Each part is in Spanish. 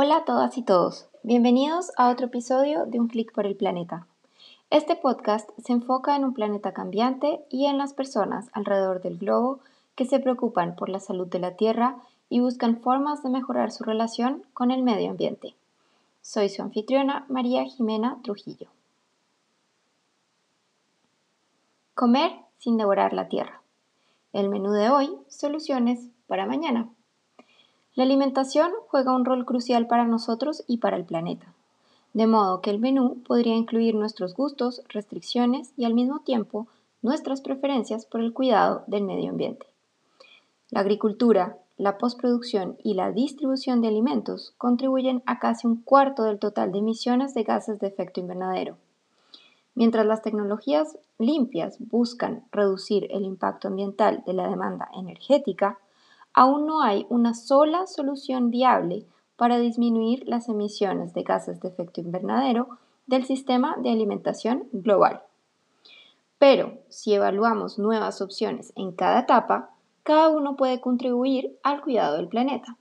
Hola a todas y todos, bienvenidos a otro episodio de Un clic por el planeta. Este podcast se enfoca en un planeta cambiante y en las personas alrededor del globo que se preocupan por la salud de la Tierra y buscan formas de mejorar su relación con el medio ambiente. Soy su anfitriona María Jimena Trujillo. Comer sin devorar la Tierra. El menú de hoy, soluciones para mañana. La alimentación juega un rol crucial para nosotros y para el planeta, de modo que el menú podría incluir nuestros gustos, restricciones y al mismo tiempo nuestras preferencias por el cuidado del medio ambiente. La agricultura, la postproducción y la distribución de alimentos contribuyen a casi un cuarto del total de emisiones de gases de efecto invernadero. Mientras las tecnologías limpias buscan reducir el impacto ambiental de la demanda energética, aún no hay una sola solución viable para disminuir las emisiones de gases de efecto invernadero del sistema de alimentación global. Pero si evaluamos nuevas opciones en cada etapa, cada uno puede contribuir al cuidado del planeta.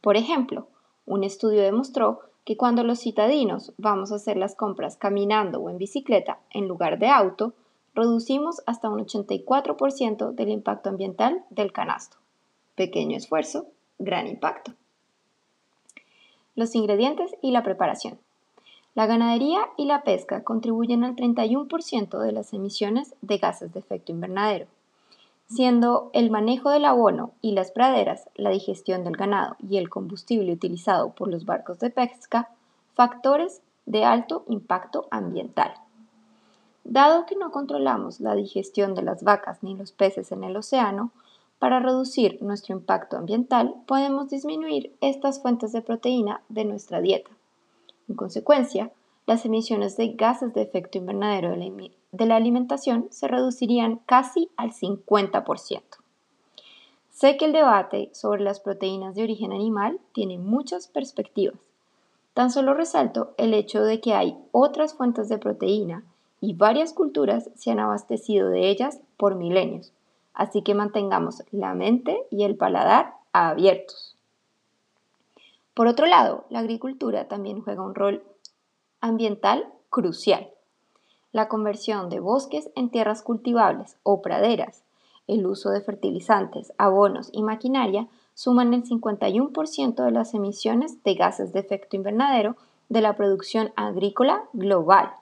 Por ejemplo, un estudio demostró que cuando los citadinos vamos a hacer las compras caminando o en bicicleta en lugar de auto, reducimos hasta un 84% del impacto ambiental del canasto. Pequeño esfuerzo, gran impacto. Los ingredientes y la preparación. La ganadería y la pesca contribuyen al 31% de las emisiones de gases de efecto invernadero, siendo el manejo del abono y las praderas, la digestión del ganado y el combustible utilizado por los barcos de pesca factores de alto impacto ambiental. Dado que no controlamos la digestión de las vacas ni los peces en el océano, para reducir nuestro impacto ambiental, podemos disminuir estas fuentes de proteína de nuestra dieta. En consecuencia, las emisiones de gases de efecto invernadero de la, alimentación se reducirían casi al 50%. Sé que el debate sobre las proteínas de origen animal tiene muchas perspectivas. Tan solo resalto el hecho de que hay otras fuentes de proteína y varias culturas se han abastecido de ellas por milenios, así que mantengamos la mente y el paladar abiertos. Por otro lado, la agricultura también juega un rol ambiental crucial. La conversión de bosques en tierras cultivables o praderas, el uso de fertilizantes, abonos y maquinaria suman el 51% de las emisiones de gases de efecto invernadero de la producción agrícola global.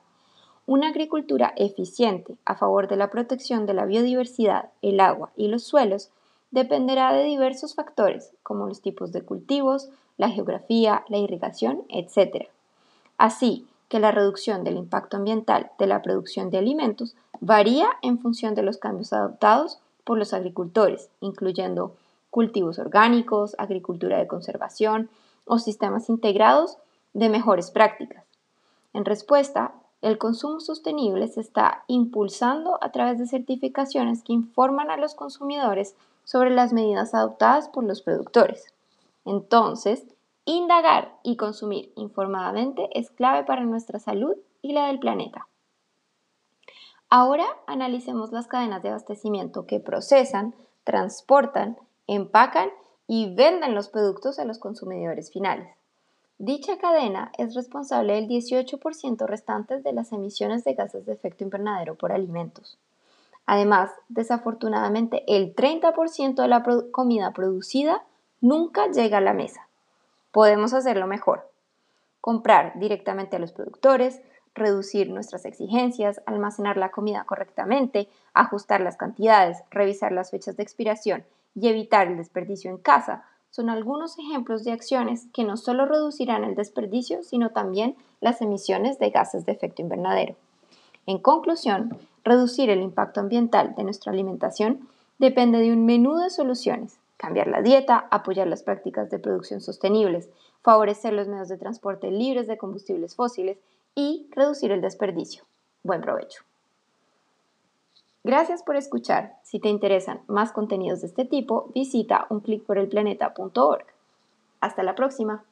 Una agricultura eficiente a favor de la protección de la biodiversidad, el agua y los suelos dependerá de diversos factores como los tipos de cultivos, la geografía, la irrigación, etc. Así que la reducción del impacto ambiental de la producción de alimentos varía en función de los cambios adoptados por los agricultores, incluyendo cultivos orgánicos, agricultura de conservación o sistemas integrados de mejores prácticas. En respuesta, el consumo sostenible se está impulsando a través de certificaciones que informan a los consumidores sobre las medidas adoptadas por los productores. Entonces, indagar y consumir informadamente es clave para nuestra salud y la del planeta. Ahora analicemos las cadenas de abastecimiento que procesan, transportan, empacan y venden los productos a los consumidores finales. Dicha cadena es responsable del 18% restantes de las emisiones de gases de efecto invernadero por alimentos. Además, desafortunadamente, el 30% de la comida producida nunca llega a la mesa. Podemos hacerlo mejor. Comprar directamente a los productores, reducir nuestras exigencias, almacenar la comida correctamente, ajustar las cantidades, revisar las fechas de expiración y evitar el desperdicio en casa son algunos ejemplos de acciones que no solo reducirán el desperdicio, sino también las emisiones de gases de efecto invernadero. En conclusión, reducir el impacto ambiental de nuestra alimentación depende de un menú de soluciones. Cambiar la dieta, apoyar las prácticas de producción sostenibles, favorecer los medios de transporte libres de combustibles fósiles y reducir el desperdicio. Buen provecho. Gracias por escuchar. Si te interesan más contenidos de este tipo, visita unclicporelplaneta.org. Hasta la próxima.